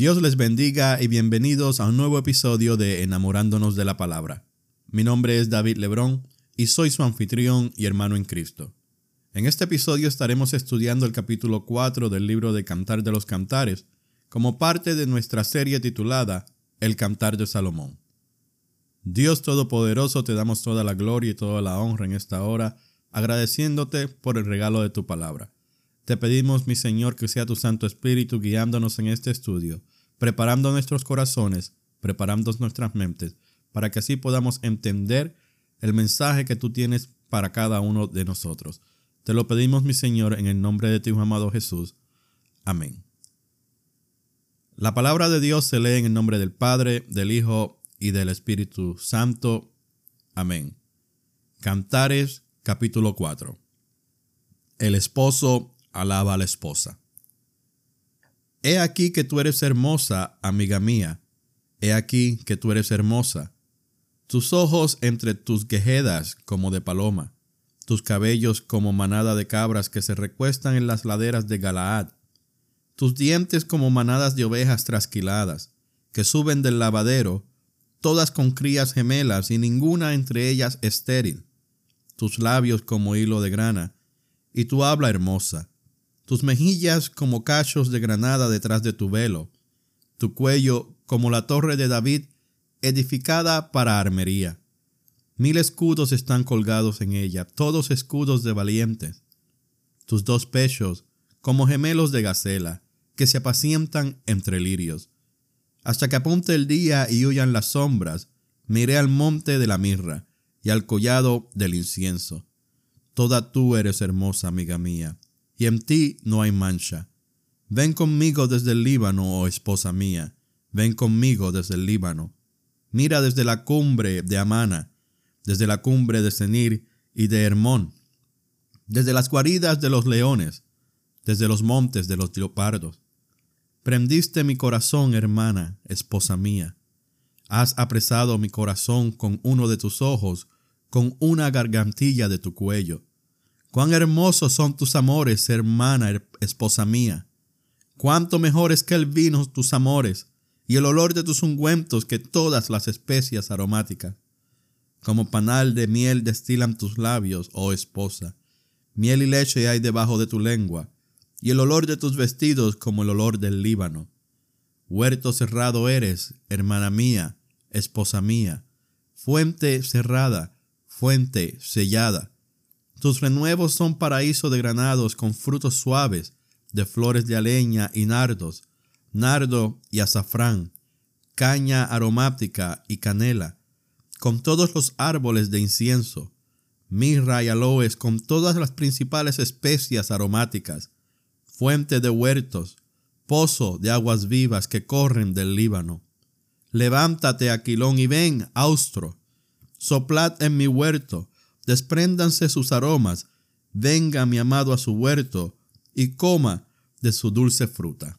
Dios les bendiga y bienvenidos a un nuevo episodio de Enamorándonos de la Palabra. Mi nombre es David Lebrón y soy su anfitrión y hermano en Cristo. En este episodio estaremos estudiando el capítulo 4 del libro de Cantar de los Cantares, como parte de nuestra serie titulada El Cantar de Salomón. Dios Todopoderoso, te damos toda la gloria y toda la honra en esta hora, agradeciéndote por el regalo de tu palabra. Te pedimos, mi Señor, que sea tu Santo Espíritu guiándonos en este estudio, preparando nuestros corazones, preparando nuestras mentes, para que así podamos entender el mensaje que tú tienes para cada uno de nosotros. Te lo pedimos, mi Señor, en el nombre de tu amado Jesús. Amén. La palabra de Dios se lee en el nombre del Padre, del Hijo y del Espíritu Santo. Amén. Cantares capítulo 4. El esposo alaba a la esposa. He aquí que tú eres hermosa, amiga mía. He aquí que tú eres hermosa. Tus ojos entre tus quejedas como de paloma, tus cabellos como manada de cabras que se recuestan en las laderas de Galaad, tus dientes como manadas de ovejas trasquiladas, que suben del lavadero, todas con crías gemelas y ninguna entre ellas estéril, tus labios como hilo de grana, y tu habla hermosa, tus mejillas como cachos de granada detrás de tu velo, tu cuello como la torre de David edificada para armería. Mil escudos están colgados en ella, todos escudos de valientes. Tus dos pechos como gemelos de gacela, que se apacientan entre lirios. Hasta que apunte el día y huyan las sombras, miré al monte de la mirra y al collado del incienso. Toda tú eres hermosa, amiga mía y en ti no hay mancha. Ven conmigo desde el Líbano, oh esposa mía, ven conmigo desde el Líbano. Mira desde la cumbre de Amana, desde la cumbre de Senir y de Hermón, desde las guaridas de los leones, desde los montes de los leopardos. Prendiste mi corazón, hermana, esposa mía. Has apresado mi corazón con uno de tus ojos, con una gargantilla de tu cuello. Cuán hermosos son tus amores, hermana, esposa mía. Cuánto mejores que el vino tus amores, y el olor de tus ungüentos que todas las especias aromáticas. Como panal de miel destilan tus labios, oh esposa. Miel y leche hay debajo de tu lengua, y el olor de tus vestidos como el olor del Líbano. Huerto cerrado eres, hermana mía, esposa mía, fuente cerrada, fuente sellada tus renuevos son paraíso de granados con frutos suaves, de flores de aleña y nardos, nardo y azafrán, caña aromática y canela, con todos los árboles de incienso, mirra y aloes con todas las principales especias aromáticas, fuente de huertos, pozo de aguas vivas que corren del Líbano. Levántate, Aquilón, y ven, austro, soplad en mi huerto, despréndanse sus aromas, venga mi amado a su huerto y coma de su dulce fruta.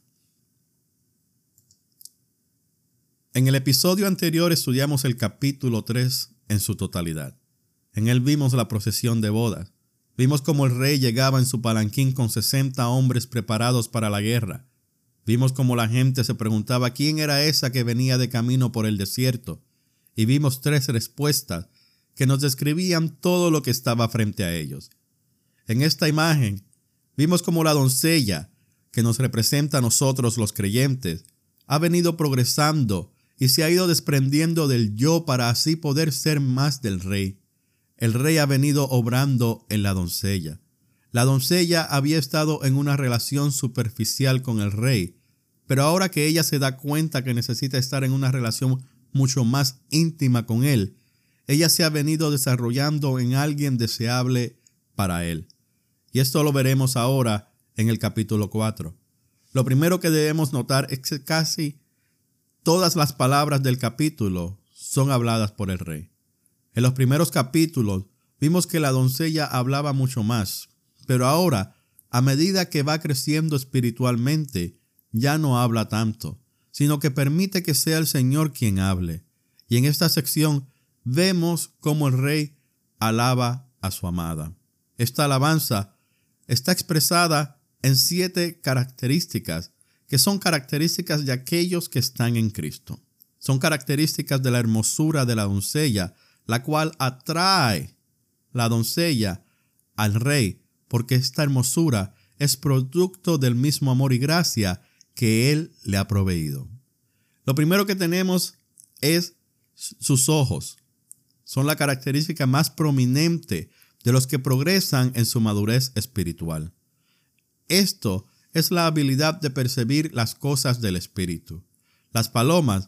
En el episodio anterior estudiamos el capítulo 3 en su totalidad. En él vimos la procesión de bodas. Vimos cómo el rey llegaba en su palanquín con 60 hombres preparados para la guerra. Vimos cómo la gente se preguntaba quién era esa que venía de camino por el desierto. Y vimos tres respuestas que nos describían todo lo que estaba frente a ellos. En esta imagen vimos como la doncella, que nos representa a nosotros los creyentes, ha venido progresando y se ha ido desprendiendo del yo para así poder ser más del rey. El rey ha venido obrando en la doncella. La doncella había estado en una relación superficial con el rey, pero ahora que ella se da cuenta que necesita estar en una relación mucho más íntima con él, ella se ha venido desarrollando en alguien deseable para él. Y esto lo veremos ahora en el capítulo 4. Lo primero que debemos notar es que casi todas las palabras del capítulo son habladas por el rey. En los primeros capítulos vimos que la doncella hablaba mucho más, pero ahora, a medida que va creciendo espiritualmente, ya no habla tanto, sino que permite que sea el Señor quien hable. Y en esta sección vemos cómo el rey alaba a su amada. Esta alabanza está expresada en siete características que son características de aquellos que están en Cristo. Son características de la hermosura de la doncella, la cual atrae la doncella al rey, porque esta hermosura es producto del mismo amor y gracia que él le ha proveído. Lo primero que tenemos es sus ojos. Son la característica más prominente de los que progresan en su madurez espiritual. Esto es la habilidad de percibir las cosas del Espíritu. Las palomas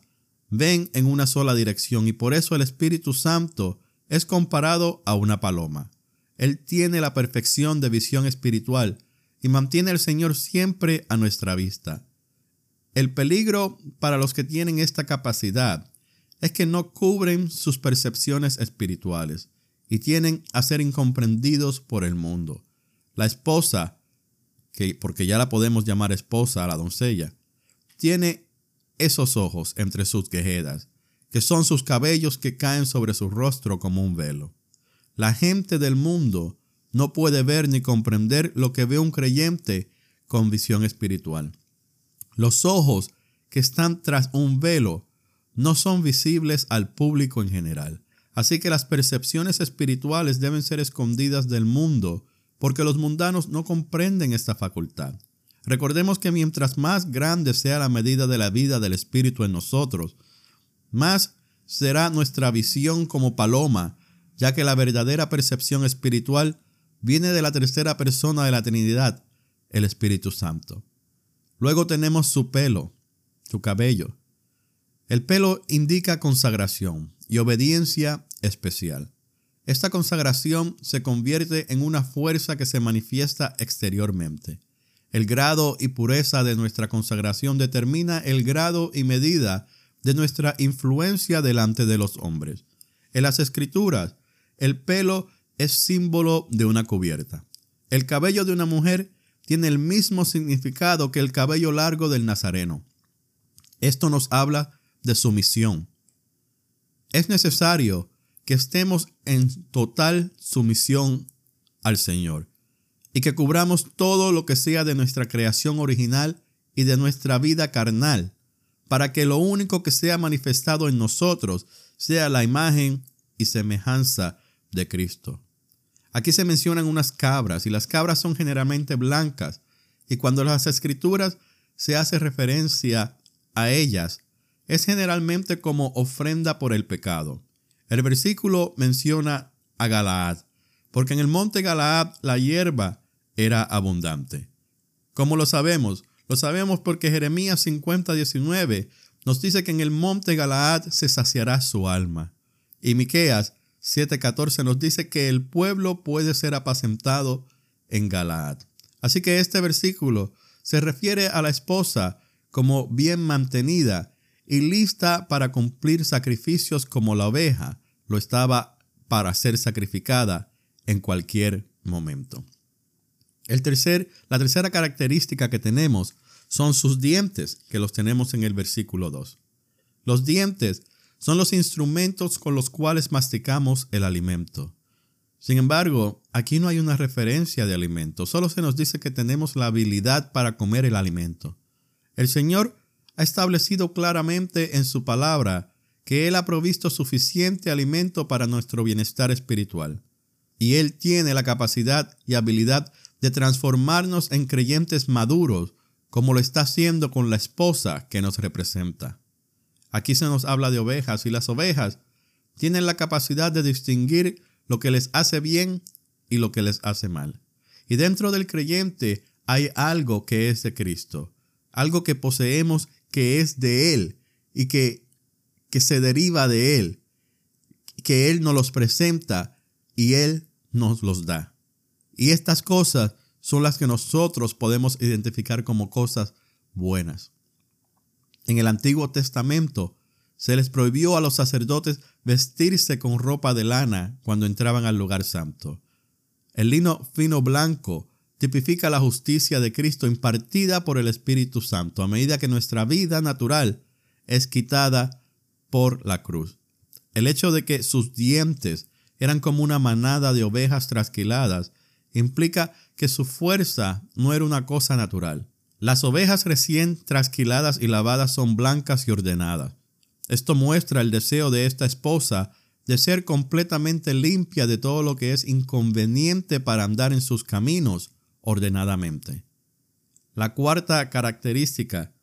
ven en una sola dirección y por eso el Espíritu Santo es comparado a una paloma. Él tiene la perfección de visión espiritual y mantiene al Señor siempre a nuestra vista. El peligro para los que tienen esta capacidad es que no cubren sus percepciones espirituales y tienen a ser incomprendidos por el mundo. La esposa, que porque ya la podemos llamar esposa a la doncella, tiene esos ojos entre sus quejedas, que son sus cabellos que caen sobre su rostro como un velo. La gente del mundo no puede ver ni comprender lo que ve un creyente con visión espiritual. Los ojos que están tras un velo no son visibles al público en general. Así que las percepciones espirituales deben ser escondidas del mundo, porque los mundanos no comprenden esta facultad. Recordemos que mientras más grande sea la medida de la vida del Espíritu en nosotros, más será nuestra visión como paloma, ya que la verdadera percepción espiritual viene de la tercera persona de la Trinidad, el Espíritu Santo. Luego tenemos su pelo, su cabello. El pelo indica consagración y obediencia especial. Esta consagración se convierte en una fuerza que se manifiesta exteriormente. El grado y pureza de nuestra consagración determina el grado y medida de nuestra influencia delante de los hombres. En las escrituras, el pelo es símbolo de una cubierta. El cabello de una mujer tiene el mismo significado que el cabello largo del Nazareno. Esto nos habla de sumisión. Es necesario que estemos en total sumisión al Señor y que cubramos todo lo que sea de nuestra creación original y de nuestra vida carnal, para que lo único que sea manifestado en nosotros sea la imagen y semejanza de Cristo. Aquí se mencionan unas cabras y las cabras son generalmente blancas y cuando las escrituras se hace referencia a ellas es generalmente como ofrenda por el pecado. El versículo menciona a Galaad, porque en el monte Galaad la hierba era abundante. ¿Cómo lo sabemos? Lo sabemos porque Jeremías 50, 19 nos dice que en el monte Galaad se saciará su alma. Y Miqueas 7:14 nos dice que el pueblo puede ser apacentado en Galaad. Así que este versículo se refiere a la esposa como bien mantenida y lista para cumplir sacrificios como la oveja lo estaba para ser sacrificada en cualquier momento. El tercer, la tercera característica que tenemos son sus dientes, que los tenemos en el versículo 2. Los dientes son los instrumentos con los cuales masticamos el alimento. Sin embargo, aquí no hay una referencia de alimento, solo se nos dice que tenemos la habilidad para comer el alimento. El Señor ha establecido claramente en su palabra que Él ha provisto suficiente alimento para nuestro bienestar espiritual. Y Él tiene la capacidad y habilidad de transformarnos en creyentes maduros, como lo está haciendo con la esposa que nos representa. Aquí se nos habla de ovejas y las ovejas tienen la capacidad de distinguir lo que les hace bien y lo que les hace mal. Y dentro del creyente hay algo que es de Cristo, algo que poseemos que es de Él y que, que se deriva de Él, que Él nos los presenta y Él nos los da. Y estas cosas son las que nosotros podemos identificar como cosas buenas. En el Antiguo Testamento se les prohibió a los sacerdotes vestirse con ropa de lana cuando entraban al lugar santo. El lino fino blanco tipifica la justicia de Cristo impartida por el Espíritu Santo a medida que nuestra vida natural es quitada por la cruz. El hecho de que sus dientes eran como una manada de ovejas trasquiladas implica que su fuerza no era una cosa natural. Las ovejas recién trasquiladas y lavadas son blancas y ordenadas. Esto muestra el deseo de esta esposa de ser completamente limpia de todo lo que es inconveniente para andar en sus caminos ordenadamente. La cuarta característica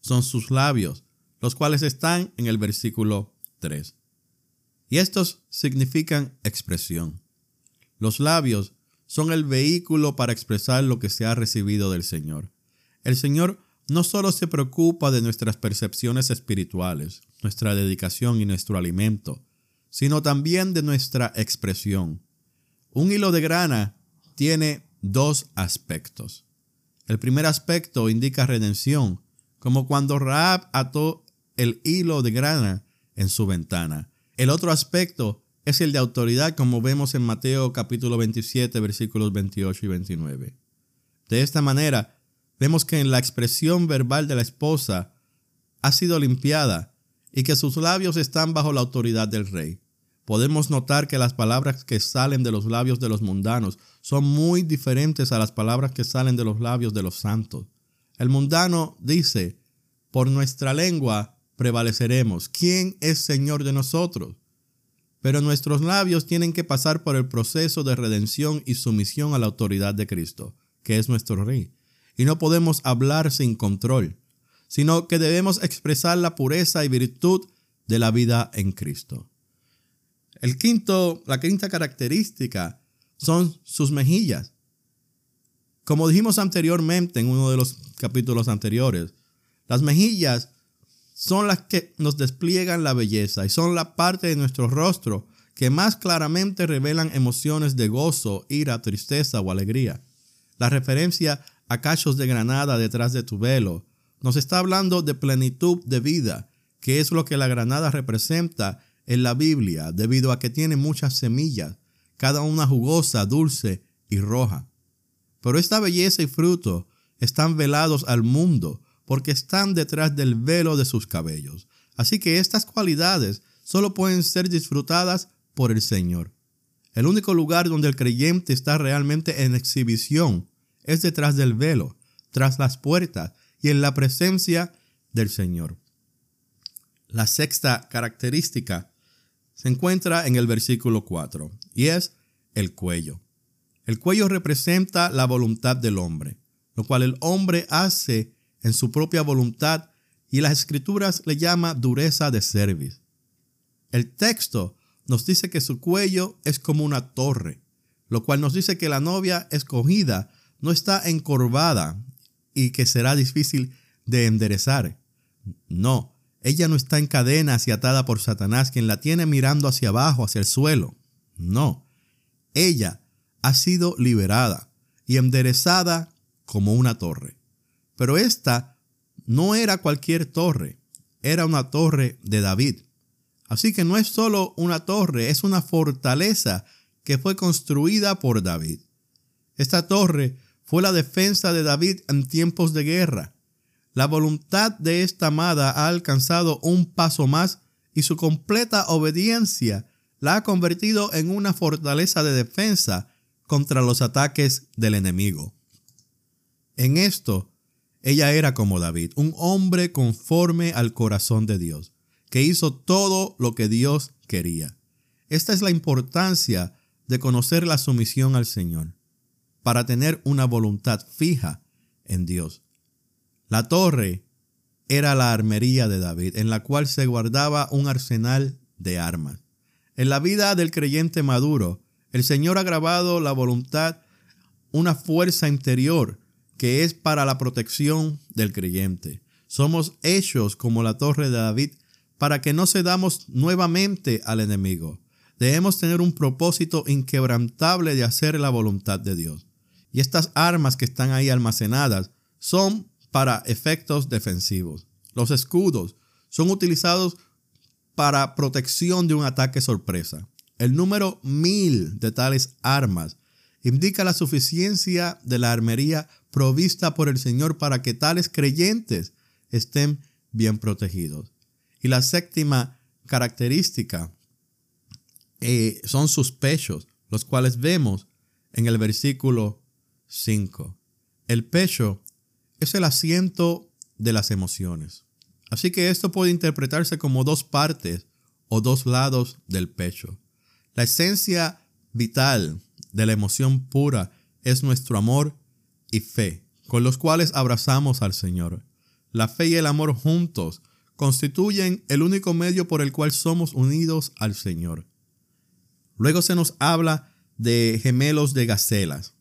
son sus labios, los cuales están en el versículo 3. Y estos significan expresión. Los labios son el vehículo para expresar lo que se ha recibido del Señor. El Señor no solo se preocupa de nuestras percepciones espirituales, nuestra dedicación y nuestro alimento, sino también de nuestra expresión. Un hilo de grana tiene dos aspectos. El primer aspecto indica redención, como cuando Raab ató el hilo de grana en su ventana. El otro aspecto es el de autoridad, como vemos en Mateo capítulo 27, versículos 28 y 29. De esta manera, vemos que en la expresión verbal de la esposa ha sido limpiada y que sus labios están bajo la autoridad del rey. Podemos notar que las palabras que salen de los labios de los mundanos son muy diferentes a las palabras que salen de los labios de los santos. El mundano dice, por nuestra lengua prevaleceremos. ¿Quién es Señor de nosotros? Pero nuestros labios tienen que pasar por el proceso de redención y sumisión a la autoridad de Cristo, que es nuestro Rey. Y no podemos hablar sin control sino que debemos expresar la pureza y virtud de la vida en Cristo. El quinto, la quinta característica son sus mejillas. Como dijimos anteriormente en uno de los capítulos anteriores, las mejillas son las que nos despliegan la belleza y son la parte de nuestro rostro que más claramente revelan emociones de gozo, ira, tristeza o alegría. La referencia a cachos de granada detrás de tu velo, nos está hablando de plenitud de vida, que es lo que la granada representa en la Biblia, debido a que tiene muchas semillas, cada una jugosa, dulce y roja. Pero esta belleza y fruto están velados al mundo, porque están detrás del velo de sus cabellos. Así que estas cualidades solo pueden ser disfrutadas por el Señor. El único lugar donde el creyente está realmente en exhibición es detrás del velo, tras las puertas, y en la presencia del Señor. La sexta característica se encuentra en el versículo 4 y es el cuello. El cuello representa la voluntad del hombre, lo cual el hombre hace en su propia voluntad y las escrituras le llama dureza de cerviz. El texto nos dice que su cuello es como una torre, lo cual nos dice que la novia escogida no está encorvada y que será difícil de enderezar. No, ella no está en cadenas y atada por Satanás, quien la tiene mirando hacia abajo, hacia el suelo. No, ella ha sido liberada y enderezada como una torre. Pero esta no era cualquier torre, era una torre de David. Así que no es solo una torre, es una fortaleza que fue construida por David. Esta torre fue la defensa de David en tiempos de guerra. La voluntad de esta amada ha alcanzado un paso más y su completa obediencia la ha convertido en una fortaleza de defensa contra los ataques del enemigo. En esto, ella era como David, un hombre conforme al corazón de Dios, que hizo todo lo que Dios quería. Esta es la importancia de conocer la sumisión al Señor para tener una voluntad fija en Dios. La torre era la armería de David, en la cual se guardaba un arsenal de armas. En la vida del creyente maduro, el Señor ha grabado la voluntad, una fuerza interior que es para la protección del creyente. Somos hechos como la torre de David para que no cedamos nuevamente al enemigo. Debemos tener un propósito inquebrantable de hacer la voluntad de Dios. Y estas armas que están ahí almacenadas son para efectos defensivos. Los escudos son utilizados para protección de un ataque sorpresa. El número mil de tales armas indica la suficiencia de la armería provista por el Señor para que tales creyentes estén bien protegidos. Y la séptima característica eh, son sus pechos, los cuales vemos en el versículo 5. El pecho es el asiento de las emociones. Así que esto puede interpretarse como dos partes o dos lados del pecho. La esencia vital de la emoción pura es nuestro amor y fe, con los cuales abrazamos al Señor. La fe y el amor juntos constituyen el único medio por el cual somos unidos al Señor. Luego se nos habla de gemelos de gacelas.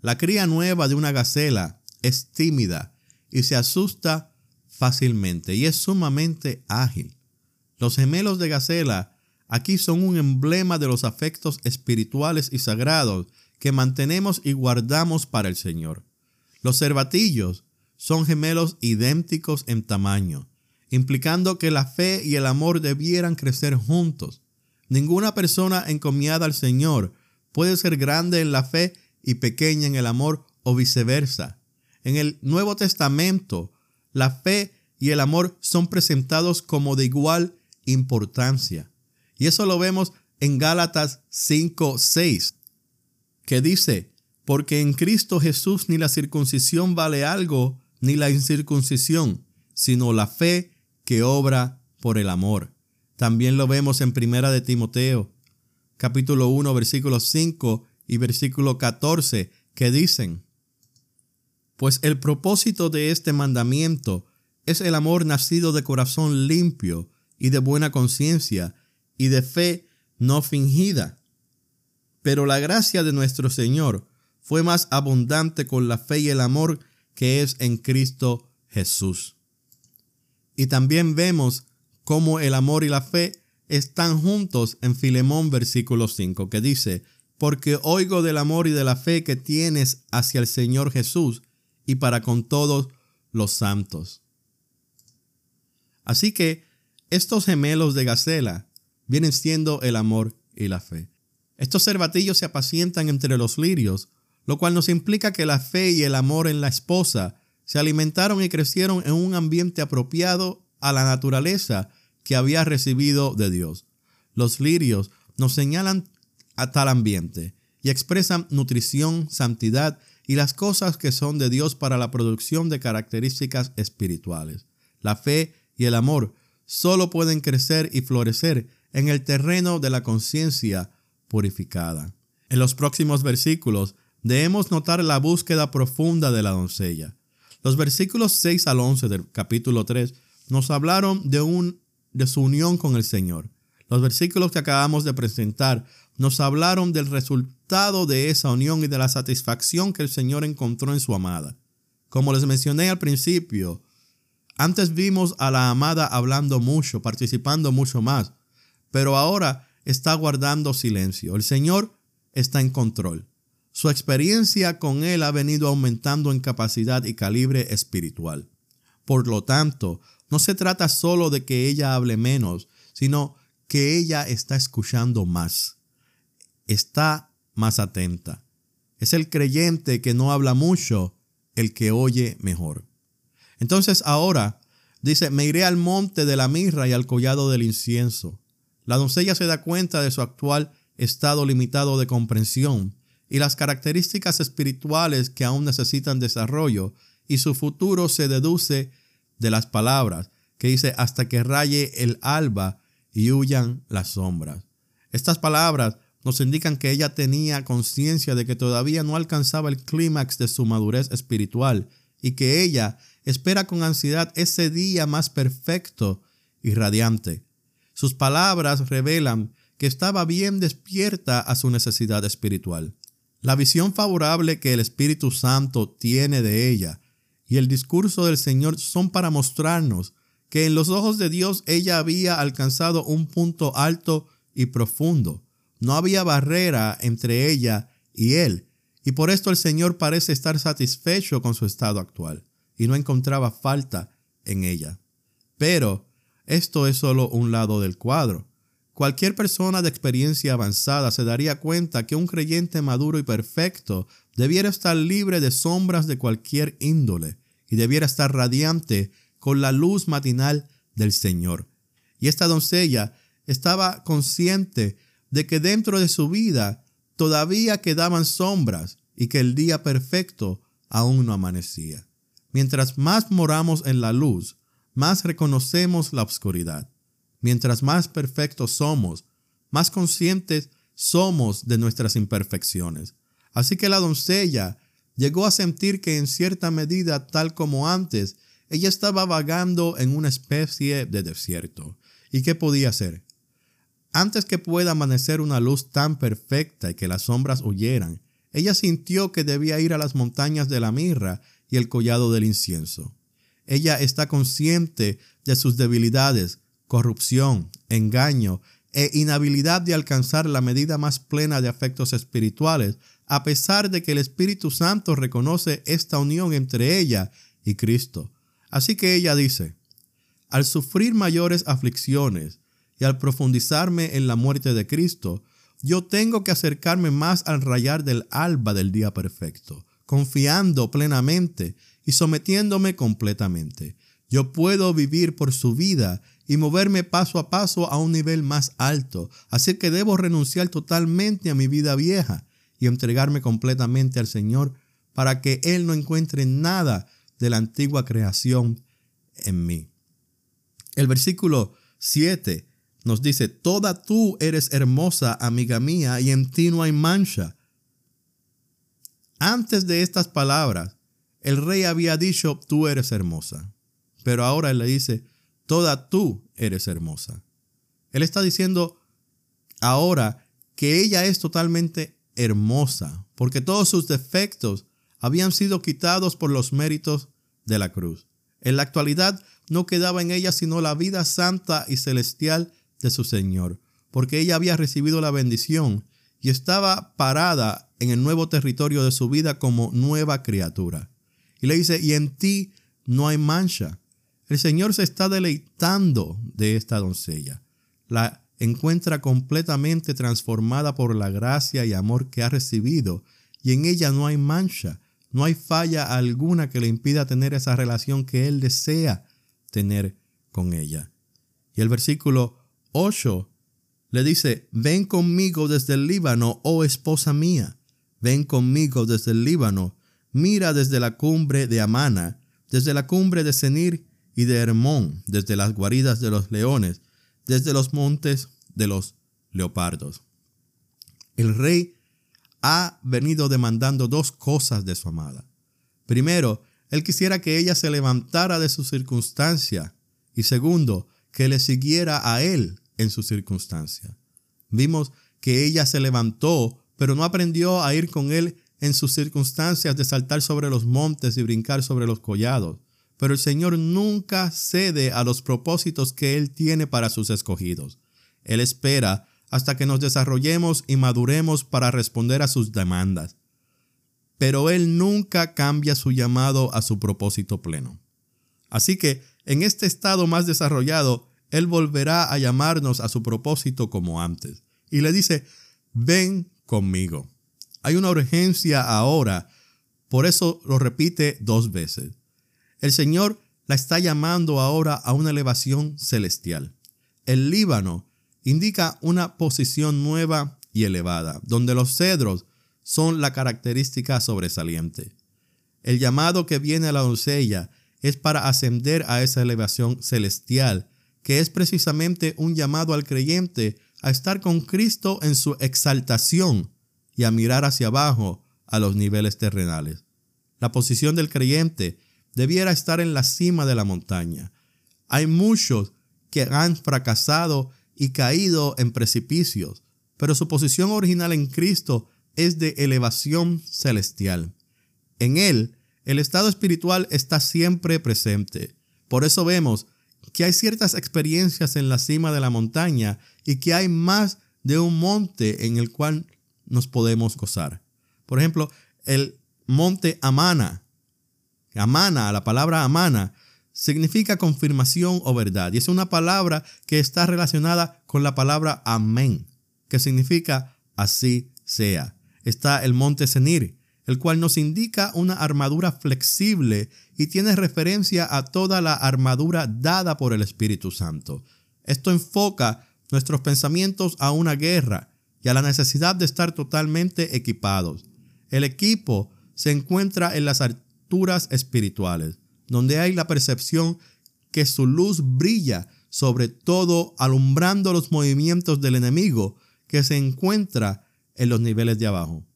La cría nueva de una gacela es tímida y se asusta fácilmente y es sumamente ágil. Los gemelos de gacela aquí son un emblema de los afectos espirituales y sagrados que mantenemos y guardamos para el Señor. Los cervatillos son gemelos idénticos en tamaño, implicando que la fe y el amor debieran crecer juntos. Ninguna persona encomiada al Señor puede ser grande en la fe y pequeña en el amor o viceversa. En el Nuevo Testamento, la fe y el amor son presentados como de igual importancia. Y eso lo vemos en Gálatas 5:6, que dice, porque en Cristo Jesús ni la circuncisión vale algo, ni la incircuncisión, sino la fe que obra por el amor. También lo vemos en Primera de Timoteo, capítulo 1, versículo 5 y versículo 14, que dicen, Pues el propósito de este mandamiento es el amor nacido de corazón limpio y de buena conciencia y de fe no fingida. Pero la gracia de nuestro Señor fue más abundante con la fe y el amor que es en Cristo Jesús. Y también vemos cómo el amor y la fe están juntos en Filemón versículo 5, que dice, porque oigo del amor y de la fe que tienes hacia el Señor Jesús y para con todos los santos. Así que estos gemelos de Gacela vienen siendo el amor y la fe. Estos cervatillos se apacientan entre los lirios, lo cual nos implica que la fe y el amor en la esposa se alimentaron y crecieron en un ambiente apropiado a la naturaleza que había recibido de Dios. Los lirios nos señalan a tal ambiente y expresan nutrición, santidad y las cosas que son de Dios para la producción de características espirituales. La fe y el amor solo pueden crecer y florecer en el terreno de la conciencia purificada. En los próximos versículos debemos notar la búsqueda profunda de la doncella. Los versículos 6 al 11 del capítulo 3 nos hablaron de, un, de su unión con el Señor. Los versículos que acabamos de presentar nos hablaron del resultado de esa unión y de la satisfacción que el Señor encontró en su amada. Como les mencioné al principio, antes vimos a la amada hablando mucho, participando mucho más, pero ahora está guardando silencio. El Señor está en control. Su experiencia con Él ha venido aumentando en capacidad y calibre espiritual. Por lo tanto, no se trata solo de que ella hable menos, sino que ella está escuchando más. Está más atenta. Es el creyente que no habla mucho, el que oye mejor. Entonces ahora dice, me iré al monte de la mirra y al collado del incienso. La doncella se da cuenta de su actual estado limitado de comprensión y las características espirituales que aún necesitan desarrollo y su futuro se deduce de las palabras que dice hasta que raye el alba y huyan las sombras. Estas palabras nos indican que ella tenía conciencia de que todavía no alcanzaba el clímax de su madurez espiritual y que ella espera con ansiedad ese día más perfecto y radiante. Sus palabras revelan que estaba bien despierta a su necesidad espiritual. La visión favorable que el Espíritu Santo tiene de ella y el discurso del Señor son para mostrarnos que en los ojos de Dios ella había alcanzado un punto alto y profundo. No había barrera entre ella y él, y por esto el Señor parece estar satisfecho con su estado actual y no encontraba falta en ella. Pero esto es solo un lado del cuadro. Cualquier persona de experiencia avanzada se daría cuenta que un creyente maduro y perfecto debiera estar libre de sombras de cualquier índole y debiera estar radiante con la luz matinal del Señor. Y esta doncella estaba consciente de que dentro de su vida todavía quedaban sombras y que el día perfecto aún no amanecía. mientras más moramos en la luz, más reconocemos la oscuridad. Mientras más perfectos somos, más conscientes somos de nuestras imperfecciones. Así que la doncella llegó a sentir que en cierta medida, tal como antes, ella estaba vagando en una especie de desierto. ¿Y qué podía hacer? Antes que pueda amanecer una luz tan perfecta y que las sombras huyeran, ella sintió que debía ir a las montañas de la mirra y el collado del incienso. Ella está consciente de sus debilidades, corrupción, engaño e inhabilidad de alcanzar la medida más plena de afectos espirituales, a pesar de que el Espíritu Santo reconoce esta unión entre ella y Cristo. Así que ella dice, al sufrir mayores aflicciones y al profundizarme en la muerte de Cristo, yo tengo que acercarme más al rayar del alba del día perfecto, confiando plenamente y sometiéndome completamente. Yo puedo vivir por su vida y moverme paso a paso a un nivel más alto, así que debo renunciar totalmente a mi vida vieja y entregarme completamente al Señor para que Él no encuentre nada de la antigua creación en mí. El versículo 7 nos dice, Toda tú eres hermosa, amiga mía, y en ti no hay mancha. Antes de estas palabras, el rey había dicho, tú eres hermosa. Pero ahora él le dice, toda tú eres hermosa. Él está diciendo ahora que ella es totalmente hermosa, porque todos sus defectos habían sido quitados por los méritos de la cruz. En la actualidad no quedaba en ella sino la vida santa y celestial de su Señor, porque ella había recibido la bendición y estaba parada en el nuevo territorio de su vida como nueva criatura. Y le dice, y en ti no hay mancha. El Señor se está deleitando de esta doncella. La encuentra completamente transformada por la gracia y amor que ha recibido, y en ella no hay mancha, no hay falla alguna que le impida tener esa relación que Él desea tener con ella. Y el versículo 8 le dice, ven conmigo desde el Líbano, oh esposa mía, ven conmigo desde el Líbano, mira desde la cumbre de Amana, desde la cumbre de Senir y de Hermón, desde las guaridas de los leones, desde los montes de los leopardos. El rey ha venido demandando dos cosas de su amada. Primero, él quisiera que ella se levantara de su circunstancia y segundo, que le siguiera a él en su circunstancia. Vimos que ella se levantó, pero no aprendió a ir con él en sus circunstancias de saltar sobre los montes y brincar sobre los collados. Pero el Señor nunca cede a los propósitos que Él tiene para sus escogidos. Él espera hasta que nos desarrollemos y maduremos para responder a sus demandas. Pero Él nunca cambia su llamado a su propósito pleno. Así que, en este estado más desarrollado, Él volverá a llamarnos a su propósito como antes. Y le dice, ven conmigo. Hay una urgencia ahora, por eso lo repite dos veces. El Señor la está llamando ahora a una elevación celestial. El Líbano indica una posición nueva y elevada, donde los cedros son la característica sobresaliente. El llamado que viene a la doncella es para ascender a esa elevación celestial, que es precisamente un llamado al creyente a estar con Cristo en su exaltación y a mirar hacia abajo a los niveles terrenales. La posición del creyente debiera estar en la cima de la montaña. Hay muchos que han fracasado y caído en precipicios, pero su posición original en Cristo es de elevación celestial. En Él, el estado espiritual está siempre presente. Por eso vemos que hay ciertas experiencias en la cima de la montaña y que hay más de un monte en el cual nos podemos gozar. Por ejemplo, el monte Amana. Amana, la palabra Amana, significa confirmación o verdad. Y es una palabra que está relacionada con la palabra amén, que significa así sea. Está el monte Senir, el cual nos indica una armadura flexible y tiene referencia a toda la armadura dada por el Espíritu Santo. Esto enfoca nuestros pensamientos a una guerra y a la necesidad de estar totalmente equipados. El equipo se encuentra en las alturas espirituales, donde hay la percepción que su luz brilla sobre todo alumbrando los movimientos del enemigo que se encuentra en los niveles de abajo.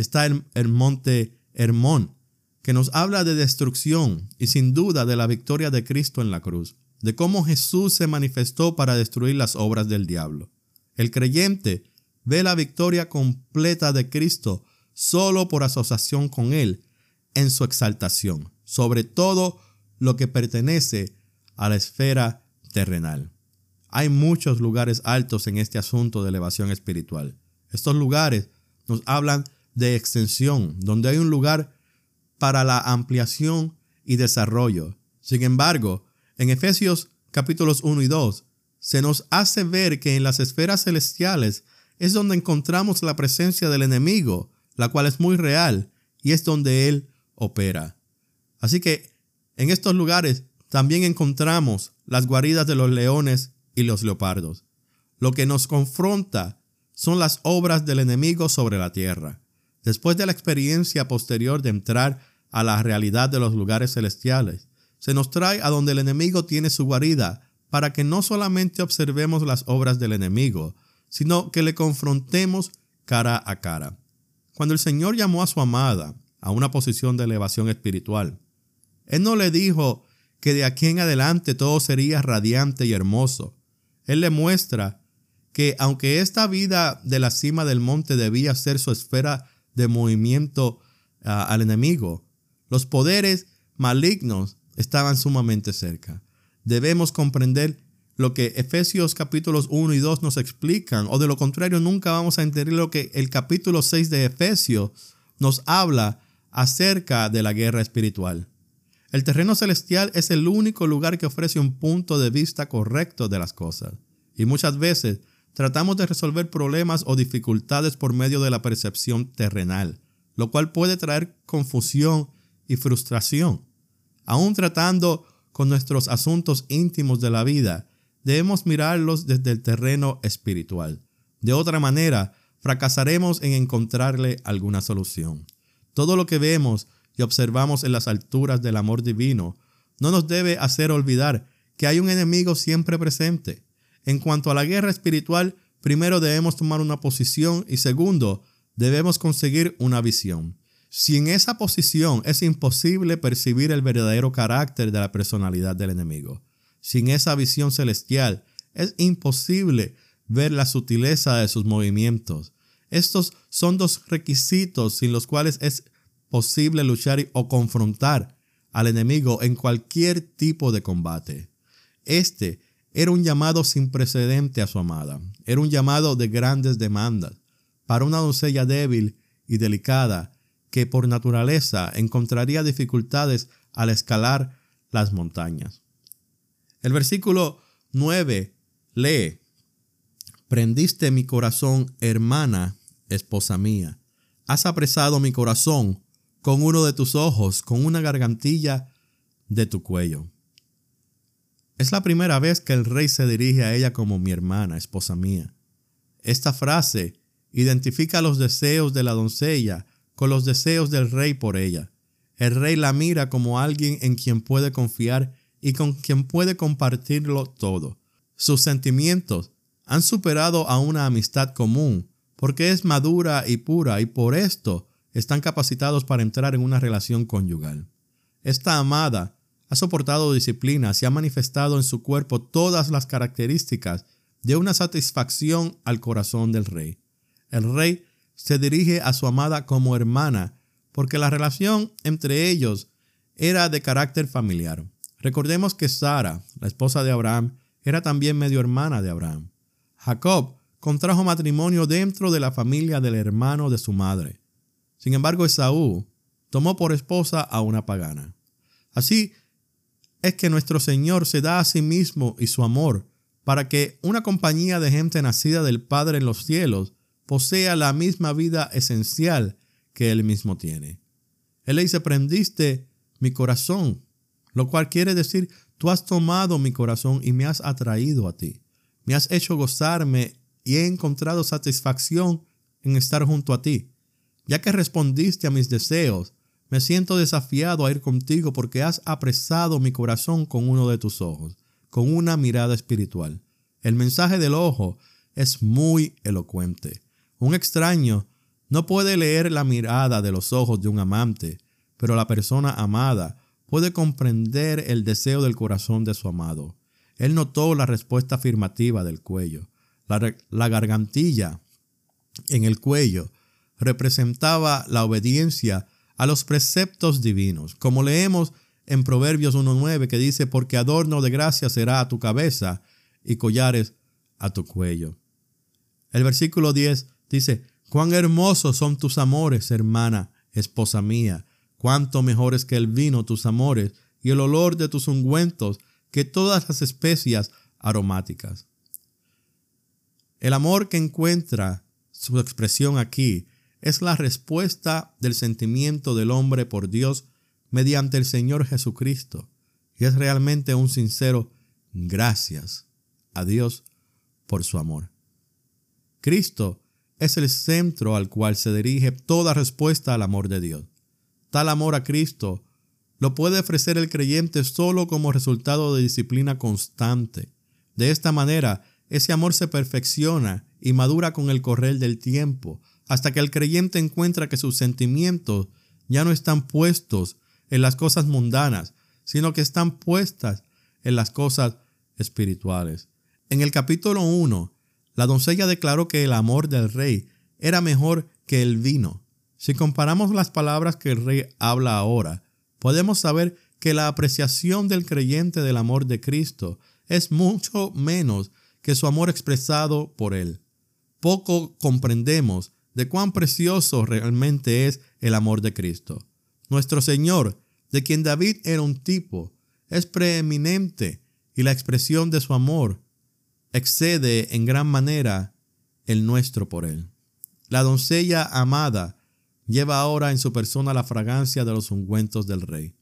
Está el, monte Hermón, que nos habla de destrucción y sin duda de la victoria de Cristo en la cruz, de cómo Jesús se manifestó para destruir las obras del diablo. El creyente ve la victoria completa de Cristo solo por asociación con Él en su exaltación, sobre todo lo que pertenece a la esfera terrenal. Hay muchos lugares altos en este asunto de elevación espiritual. Estos lugares nos hablan de extensión, donde hay un lugar para la ampliación y desarrollo. Sin embargo, en Efesios capítulos 1 y 2, se nos hace ver que en las esferas celestiales es donde encontramos la presencia del enemigo, la cual es muy real y es donde él opera. Así que en estos lugares también encontramos las guaridas de los leones y los leopardos. Lo que nos confronta son las obras del enemigo sobre la tierra. Después de la experiencia posterior de entrar a la realidad de los lugares celestiales, se nos trae a donde el enemigo tiene su guarida para que no solamente observemos las obras del enemigo, sino que le confrontemos cara a cara. Cuando el Señor llamó a su amada a una posición de elevación espiritual, Él no le dijo que de aquí en adelante todo sería radiante y hermoso. Él le muestra que aunque esta vida de la cima del monte debía ser su esfera de movimiento ah, al enemigo, los poderes malignos estaban sumamente cerca. Debemos comprender lo que Efesios capítulos 1 y 2 nos explican, o de lo contrario nunca vamos a entender lo que el capítulo 6 de Efesios nos habla acerca de la guerra espiritual. El terreno celestial es el único lugar que ofrece un punto de vista correcto de las cosas, y muchas veces tratamos de resolver problemas o dificultades por medio de la percepción terrenal, lo cual puede traer confusión y frustración. Aún tratando con nuestros asuntos íntimos de la vida, debemos mirarlos desde el terreno espiritual. De otra manera, fracasaremos en encontrarle alguna solución. Todo lo que vemos y observamos en las alturas del amor divino no nos debe hacer olvidar que hay un enemigo siempre presente. En cuanto a la guerra espiritual, primero debemos tomar una posición y segundo, debemos conseguir una visión. Si en esa posición es imposible percibir el verdadero carácter de la personalidad del enemigo, sin esa visión celestial, es imposible ver la sutileza de sus movimientos. Estos son dos requisitos sin los cuales es posible luchar o confrontar al enemigo en cualquier tipo de combate. Este era un llamado sin precedente a su amada. Era un llamado de grandes demandas para una doncella débil y delicada que por naturaleza encontraría dificultades al escalar las montañas. El versículo 9 lee, Prendiste mi corazón, hermana, esposa mía. Has apresado mi corazón con uno de tus ojos, con una gargantilla de tu cuello. Es la primera vez que el rey se dirige a ella como mi hermana, esposa mía. Esta frase identifica los deseos de la doncella con los deseos del rey por ella. El rey la mira como alguien en quien puede confiar y con quien puede compartirlo todo. Sus sentimientos han superado a una amistad común porque es madura y pura y por esto están capacitados para entrar en una relación conyugal. Esta amada ha soportado disciplinas y ha manifestado en su cuerpo todas las características de una satisfacción al corazón del rey. El rey se dirige a su amada como hermana porque la relación entre ellos era de carácter familiar. Recordemos que Sara, la esposa de Abraham, era también medio hermana de Abraham. Jacob contrajo matrimonio dentro de la familia del hermano de su madre. Sin embargo, Esaú tomó por esposa a una pagana. Así es que nuestro Señor se da a sí mismo y su amor para que una compañía de gente nacida del Padre en los cielos posea la misma vida esencial que Él mismo tiene. Él le dice, prendiste mi corazón, lo cual quiere decir, tú has tomado mi corazón y me has atraído a ti. Me has hecho gozarme y he encontrado satisfacción en estar junto a ti. Ya que respondiste a mis deseos, Me siento desafiado a ir contigo porque has apresado mi corazón con uno de tus ojos, con una mirada espiritual. El mensaje del ojo es muy elocuente. Un extraño no puede leer la mirada de los ojos de un amante, pero la persona amada puede comprender el deseo del corazón de su amado. Él notó la respuesta afirmativa del cuello. La, gargantilla en el cuello representaba la obediencia a los preceptos divinos, como leemos en Proverbios 1.9 que dice, porque adorno de gracia será a tu cabeza y collares a tu cuello. El versículo 10 dice, cuán hermosos son tus amores, hermana, esposa mía, cuánto mejores que el vino tus amores y el olor de tus ungüentos que todas las especias aromáticas. El amor que encuentra su expresión aquí es la respuesta del sentimiento del hombre por Dios mediante el Señor Jesucristo y es realmente un sincero gracias a Dios por su amor. Cristo es el centro al cual se dirige toda respuesta al amor de Dios. Tal amor a Cristo lo puede ofrecer el creyente solo como resultado de disciplina constante. De esta manera, ese amor se perfecciona y madura con el correr del tiempo, hasta que el creyente encuentra que sus sentimientos ya no están puestos en las cosas mundanas, sino que están puestas en las cosas espirituales. En el capítulo 1, la doncella declaró que el amor del rey era mejor que el vino. Si comparamos las palabras que el rey habla ahora, podemos saber que la apreciación del creyente del amor de Cristo es mucho menos que su amor expresado por él. Poco comprendemos de cuán precioso realmente es el amor de Cristo. Nuestro Señor, de quien David era un tipo, es preeminente y la expresión de su amor excede en gran manera el nuestro por él. La doncella amada lleva ahora en su persona la fragancia de los ungüentos del rey.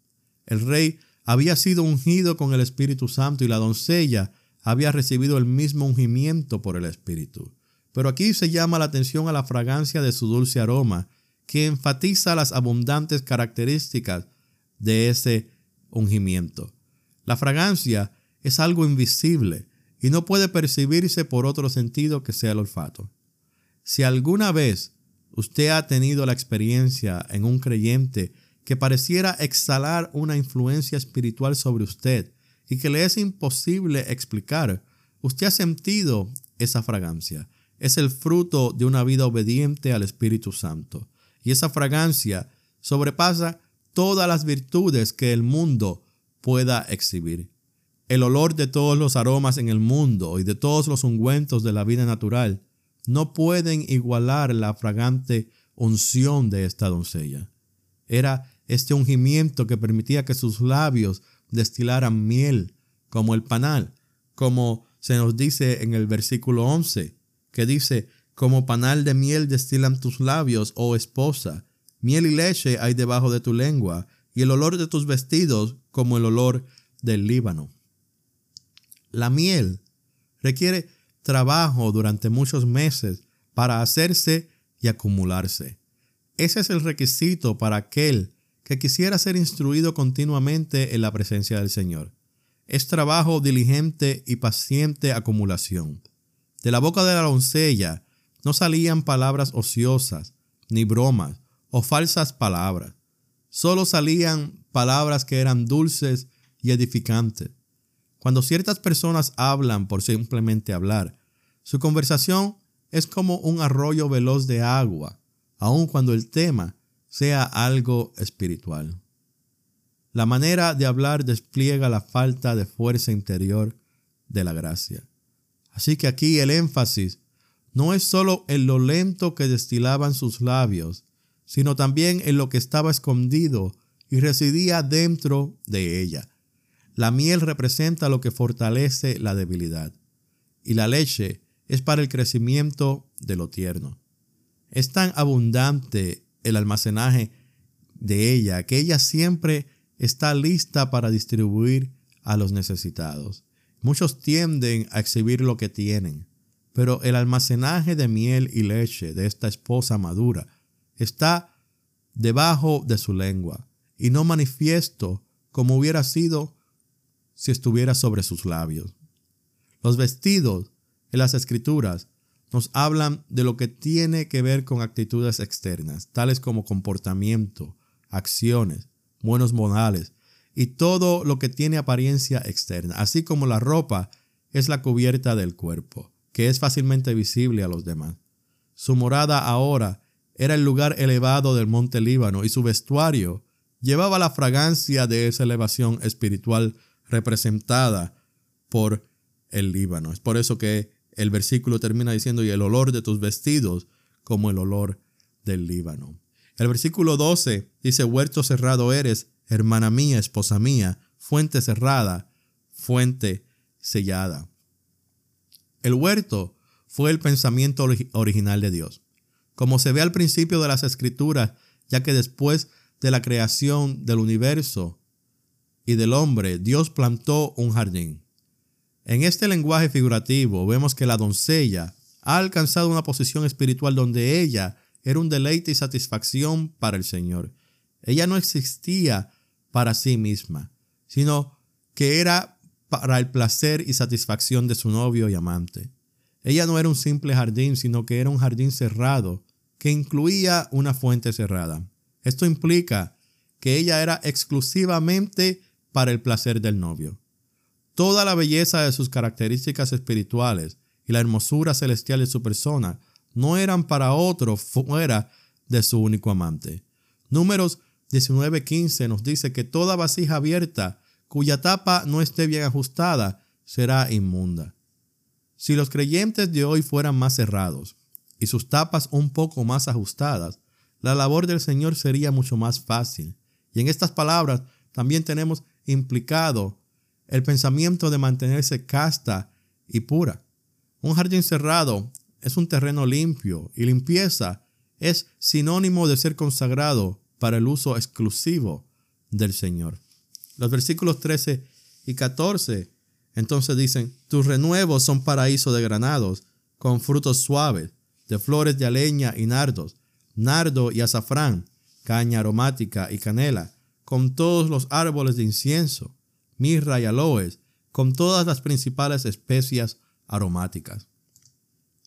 El rey había sido ungido con el Espíritu Santo y la doncella había recibido el mismo ungimiento por el Espíritu. Pero aquí se llama la atención a la fragancia de su dulce aroma, que enfatiza las abundantes características de ese ungimiento. La fragancia es algo invisible y no puede percibirse por otro sentido que sea el olfato. Si alguna vez usted ha tenido la experiencia en un creyente que pareciera exhalar una influencia espiritual sobre usted y que le es imposible explicar, usted ha sentido esa fragancia. Es el fruto de una vida obediente al Espíritu Santo. Y esa fragancia sobrepasa todas las virtudes que el mundo pueda exhibir. El olor de todos los aromas en el mundo y de todos los ungüentos de la vida natural no pueden igualar la fragante unción de esta doncella. Era este ungimiento que permitía que sus labios destilaran miel, como el panal, como se nos dice en el versículo 11, que dice, como panal de miel destilan tus labios, oh esposa, miel y leche hay debajo de tu lengua, y el olor de tus vestidos como el olor del Líbano. La miel requiere trabajo durante muchos meses para hacerse y acumularse. Ese es el requisito para aquel que quisiera ser instruido continuamente en la presencia del Señor. Es trabajo diligente y paciente acumulación. De la boca de la doncella no salían palabras ociosas, ni bromas o falsas palabras. Solo salían palabras que eran dulces y edificantes. Cuando ciertas personas hablan por simplemente hablar, su conversación es como un arroyo veloz de agua, aun cuando el tema sea algo espiritual. La manera de hablar despliega la falta de fuerza interior de la gracia. Así que aquí el énfasis no es solo en lo lento que destilaban sus labios, sino también en lo que estaba escondido y residía dentro de ella. La miel representa lo que fortalece la debilidad y la leche es para el crecimiento de lo tierno. Es tan abundante el almacenaje de ella que ella siempre está lista para distribuir a los necesitados. Muchos tienden a exhibir lo que tienen, pero el almacenaje de miel y leche de esta esposa madura está debajo de su lengua, y no manifiesto como hubiera sido si estuviera sobre sus labios. Los vestidos en las escrituras nos hablan de lo que tiene que ver con actitudes externas, tales como comportamiento, acciones, buenos modales y todo lo que tiene apariencia externa, así como la ropa es la cubierta del cuerpo, que es fácilmente visible a los demás. Su morada ahora era el lugar elevado del monte Líbano y su vestuario llevaba la fragancia de esa elevación espiritual representada por el Líbano. Es por eso que el versículo termina diciendo, y el olor de tus vestidos como el olor del Líbano. El versículo 12 dice, huerto cerrado eres, hermana mía, esposa mía, fuente cerrada, fuente sellada. El huerto fue el pensamiento original de Dios. Como se ve al principio de las escrituras, ya que después de la creación del universo y del hombre, Dios plantó un jardín. En este lenguaje figurativo vemos que la doncella ha alcanzado una posición espiritual donde ella era un deleite y satisfacción para el Señor. Ella no existía para sí misma, sino que era para el placer y satisfacción de su novio y amante. Ella no era un simple jardín, sino que era un jardín cerrado que incluía una fuente cerrada. Esto implica que ella era exclusivamente para el placer del novio. Toda la belleza de sus características espirituales y la hermosura celestial de su persona no eran para otro fuera de su único amante. Números 19:15 nos dice que toda vasija abierta cuya tapa no esté bien ajustada será inmunda. Si los creyentes de hoy fueran más cerrados y sus tapas un poco más ajustadas, la labor del Señor sería mucho más fácil. Y en estas palabras también tenemos implicado el pensamiento de mantenerse casta y pura. Un jardín cerrado es un terreno limpio y limpieza es sinónimo de ser consagrado para el uso exclusivo del Señor. Los versículos 13 y 14 entonces dicen, tus renuevos son paraíso de granados, con frutos suaves, de flores de aleña y nardos, nardo y azafrán, caña aromática y canela, con todos los árboles de incienso, mirra y aloes, con todas las principales especias aromáticas.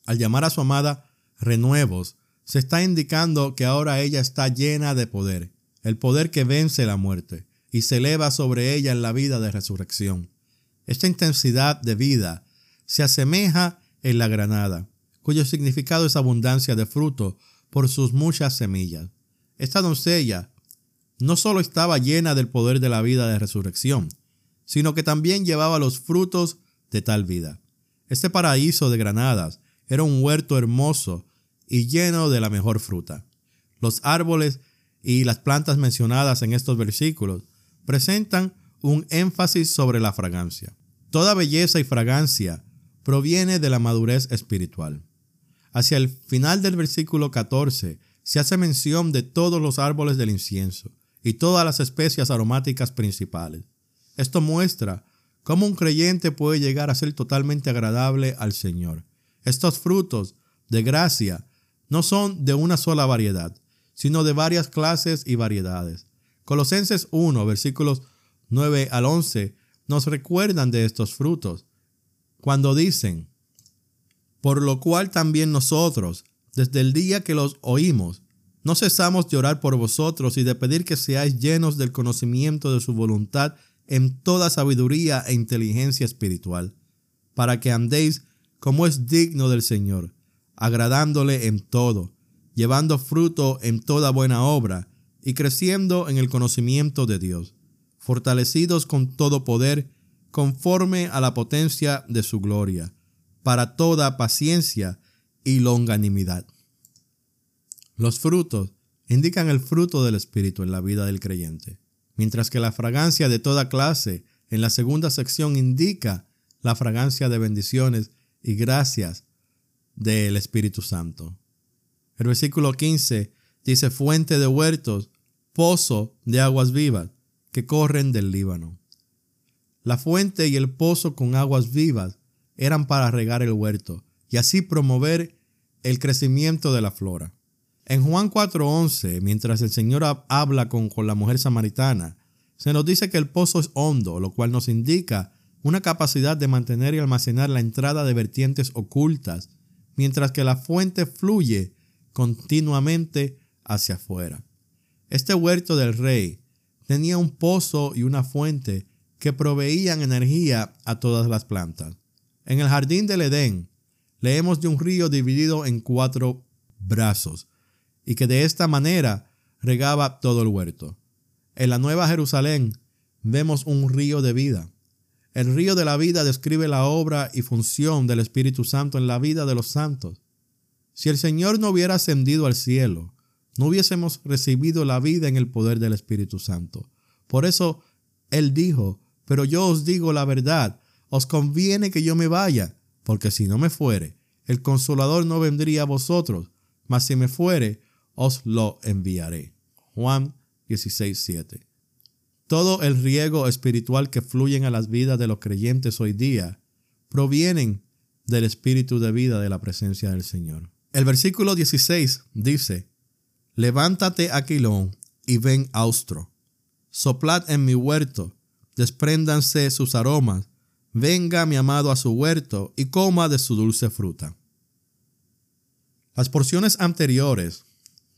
Al llamar a su amada renuevos, se está indicando que ahora ella está llena de poder, el poder que vence la muerte y se eleva sobre ella en la vida de resurrección. Esta intensidad de vida se asemeja en la granada, cuyo significado es abundancia de fruto por sus muchas semillas. Esta doncella no solo estaba llena del poder de la vida de resurrección, sino que también llevaba los frutos de tal vida. Este paraíso de granadas era un huerto hermoso y lleno de la mejor fruta. Los árboles y las plantas mencionadas en estos versículos presentan un énfasis sobre la fragancia. Toda belleza y fragancia proviene de la madurez espiritual. Hacia el final del versículo 14 se hace mención de todos los árboles del incienso y todas las especias aromáticas principales. Esto muestra cómo un creyente puede llegar a ser totalmente agradable al Señor. Estos frutos de gracia no son de una sola variedad, sino de varias clases y variedades. Colosenses 1, versículos 9 al 11, nos recuerdan de estos frutos, cuando dicen, por lo cual también nosotros, desde el día que los oímos, no cesamos de orar por vosotros y de pedir que seáis llenos del conocimiento de su voluntad en toda sabiduría e inteligencia espiritual, para que andéis como es digno del Señor, agradándole en todo, llevando fruto en toda buena obra y creciendo en el conocimiento de Dios, fortalecidos con todo poder, conforme a la potencia de su gloria, para toda paciencia y longanimidad. Los frutos indican el fruto del Espíritu en la vida del creyente mientras que la fragancia de toda clase en la segunda sección indica la fragancia de bendiciones y gracias del Espíritu Santo. El versículo 15 dice fuente de huertos, pozo de aguas vivas que corren del Líbano. La fuente y el pozo con aguas vivas eran para regar el huerto y así promover el crecimiento de la flora. En Juan 4:11, mientras el Señor habla con, con la mujer samaritana, se nos dice que el pozo es hondo, lo cual nos indica una capacidad de mantener y almacenar la entrada de vertientes ocultas, mientras que la fuente fluye continuamente hacia afuera. Este huerto del rey tenía un pozo y una fuente que proveían energía a todas las plantas. En el jardín del Edén leemos de un río dividido en cuatro brazos y que de esta manera regaba todo el huerto. En la Nueva Jerusalén vemos un río de vida. El río de la vida describe la obra y función del Espíritu Santo en la vida de los santos. Si el Señor no hubiera ascendido al cielo, no hubiésemos recibido la vida en el poder del Espíritu Santo. Por eso Él dijo, pero yo os digo la verdad, os conviene que yo me vaya, porque si no me fuere, el consolador no vendría a vosotros, mas si me fuere, os lo enviaré. Juan 16:7. Todo el riego espiritual que fluyen a las vidas de los creyentes hoy día provienen del espíritu de vida de la presencia del Señor. El versículo 16 dice, Levántate, Aquilón, y ven austro. Soplad en mi huerto, despréndanse sus aromas, venga mi amado a su huerto y coma de su dulce fruta. Las porciones anteriores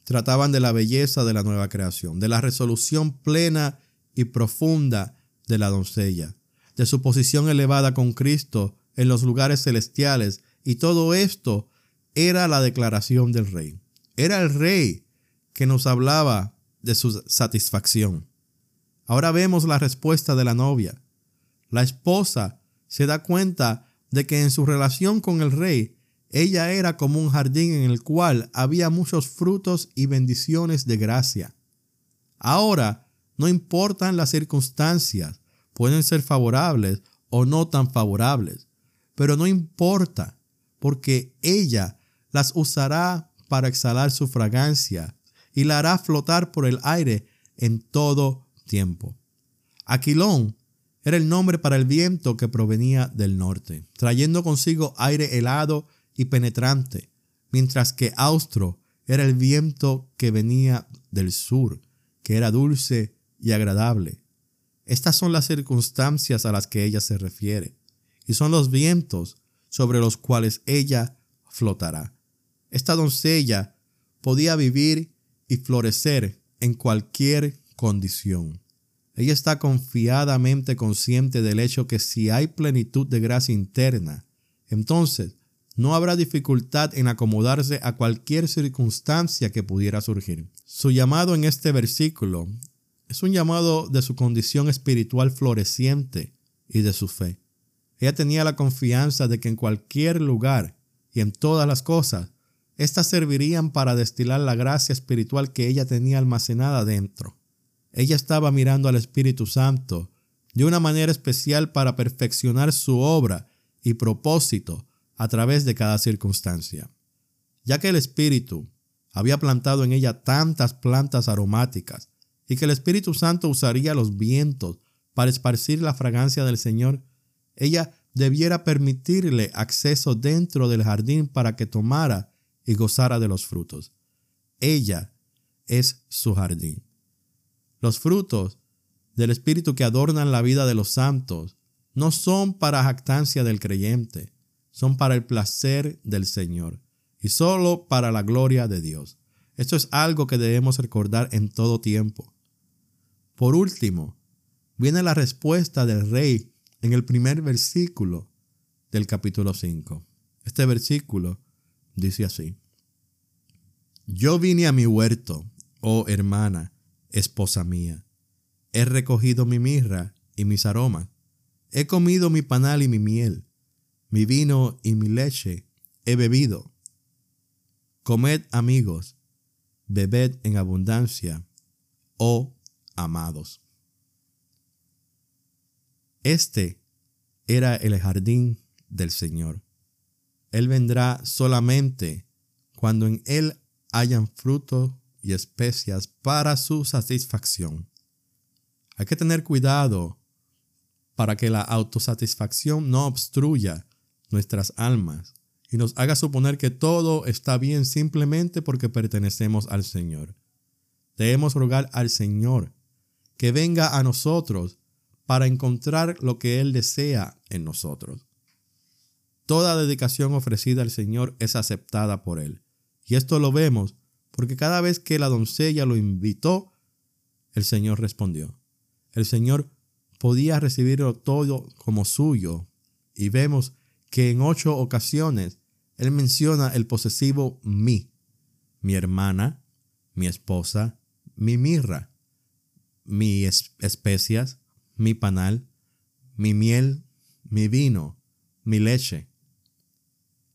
trataban de la belleza de la nueva creación, de la resolución plena y profunda de la doncella, de su posición elevada con Cristo en los lugares celestiales, y todo esto era la declaración del rey. Era el rey que nos hablaba de su satisfacción. Ahora vemos la respuesta de la novia. La esposa se da cuenta de que en su relación con el rey, ella era como un jardín en el cual había muchos frutos y bendiciones de gracia. Ahora, no importan las circunstancias, pueden ser favorables o no tan favorables, pero no importa, porque ella las usará para exhalar su fragancia y la hará flotar por el aire en todo tiempo. Aquilón era el nombre para el viento que provenía del norte, trayendo consigo aire helado y penetrante, mientras que austro era el viento que venía del sur, que era dulce y agradable. Estas son las circunstancias a las que ella se refiere, y son los vientos sobre los cuales ella flotará. Esta doncella podía vivir y florecer en cualquier condición. Ella está confiadamente consciente del hecho que si hay plenitud de gracia interna, entonces no habrá dificultad en acomodarse a cualquier circunstancia que pudiera surgir. Su llamado en este versículo es un llamado de su condición espiritual floreciente y de su fe. Ella tenía la confianza de que en cualquier lugar y en todas las cosas estas servirían para destilar la gracia espiritual que ella tenía almacenada dentro. Ella estaba mirando al Espíritu Santo de una manera especial para perfeccionar su obra y propósito a través de cada circunstancia. Ya que el Espíritu había plantado en ella tantas plantas aromáticas y que el Espíritu Santo usaría los vientos para esparcir la fragancia del Señor, ella debiera permitirle acceso dentro del jardín para que tomara y gozara de los frutos. Ella es su jardín. Los frutos del Espíritu que adornan la vida de los santos no son para jactancia del creyente, son para el placer del Señor y solo para la gloria de Dios. Esto es algo que debemos recordar en todo tiempo. Por último, viene la respuesta del rey en el primer versículo del capítulo 5. Este versículo dice así. Yo vine a mi huerto, oh hermana, esposa mía. He recogido mi mirra y mis aromas. He comido mi panal y mi miel. Mi vino y mi leche he bebido. Comed amigos, bebed en abundancia, oh amados. Este era el jardín del Señor. Él vendrá solamente cuando en Él hayan fruto y especias para su satisfacción. Hay que tener cuidado para que la autosatisfacción no obstruya nuestras almas y nos haga suponer que todo está bien simplemente porque pertenecemos al Señor. Debemos rogar al Señor que venga a nosotros para encontrar lo que Él desea en nosotros. Toda dedicación ofrecida al Señor es aceptada por Él. Y esto lo vemos porque cada vez que la doncella lo invitó, el Señor respondió. El Señor podía recibirlo todo como suyo. Y vemos que en ocho ocasiones Él menciona el posesivo mi, mi hermana, mi esposa, mi mirra, mis especias, mi panal, mi miel, mi vino, mi leche.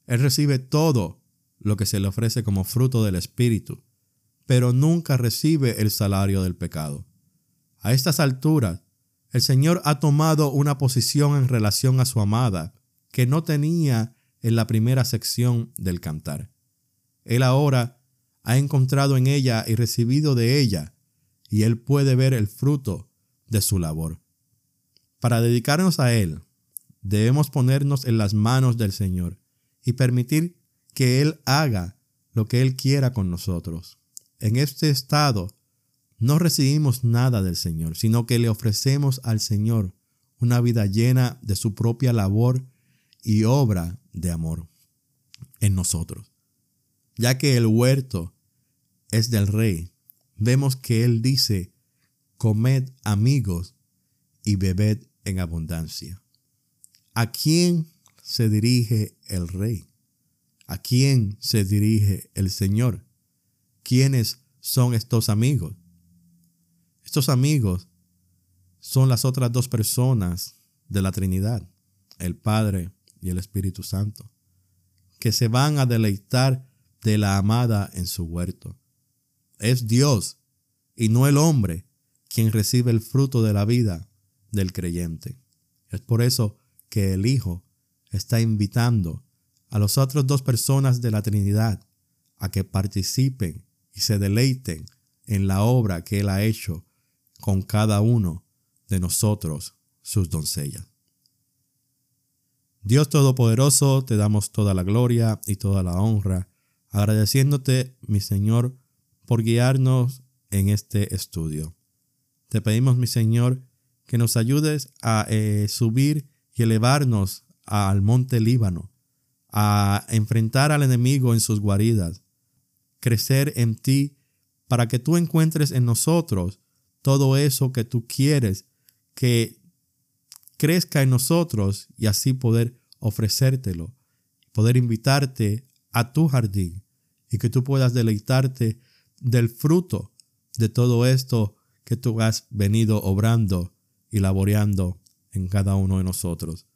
Él recibe todo lo que se le ofrece como fruto del Espíritu, pero nunca recibe el salario del pecado. A estas alturas, el Señor ha tomado una posición en relación a su amada que no tenía en la primera sección del cantar. Él ahora ha encontrado en ella y recibido de ella, y él puede ver el fruto de su labor. Para dedicarnos a Él, debemos ponernos en las manos del Señor y permitir que Él haga lo que Él quiera con nosotros. En este estado no recibimos nada del Señor, sino que le ofrecemos al Señor una vida llena de su propia labor y obra de amor en nosotros. Ya que el huerto es del rey, vemos que Él dice, comed amigos y bebed en abundancia. ¿A quién se dirige el rey? ¿A quién se dirige el Señor? ¿Quiénes son estos amigos? Estos amigos son las otras dos personas de la Trinidad, el Padre y el Espíritu Santo, que se van a deleitar de la amada en su huerto. Es Dios y no el hombre quien recibe el fruto de la vida del creyente. Es por eso que el Hijo está invitando a las otras dos personas de la Trinidad a que participen y se deleiten en la obra que Él ha hecho con cada uno de nosotros, sus doncellas. Dios Todopoderoso, te damos toda la gloria y toda la honra, agradeciéndote, mi Señor, por guiarnos en este estudio. Te pedimos, mi Señor, que nos ayudes a eh, subir y elevarnos al monte Líbano, a enfrentar al enemigo en sus guaridas, crecer en ti para que tú encuentres en nosotros todo eso que tú quieres que crezca en nosotros y así poder ofrecértelo, poder invitarte a tu jardín y que tú puedas deleitarte del fruto de todo esto que tú has venido obrando y laboreando en cada uno de nosotros.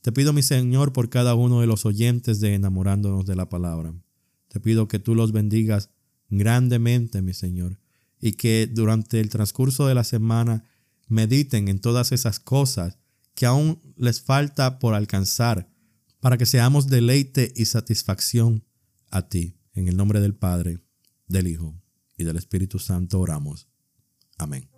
Te pido, mi Señor, por cada uno de los oyentes de enamorándonos de la palabra. Te pido que tú los bendigas grandemente, mi Señor, y que durante el transcurso de la semana mediten en todas esas cosas que aún les falta por alcanzar, para que seamos deleite y satisfacción a ti. En el nombre del Padre, del Hijo y del Espíritu Santo oramos. Amén.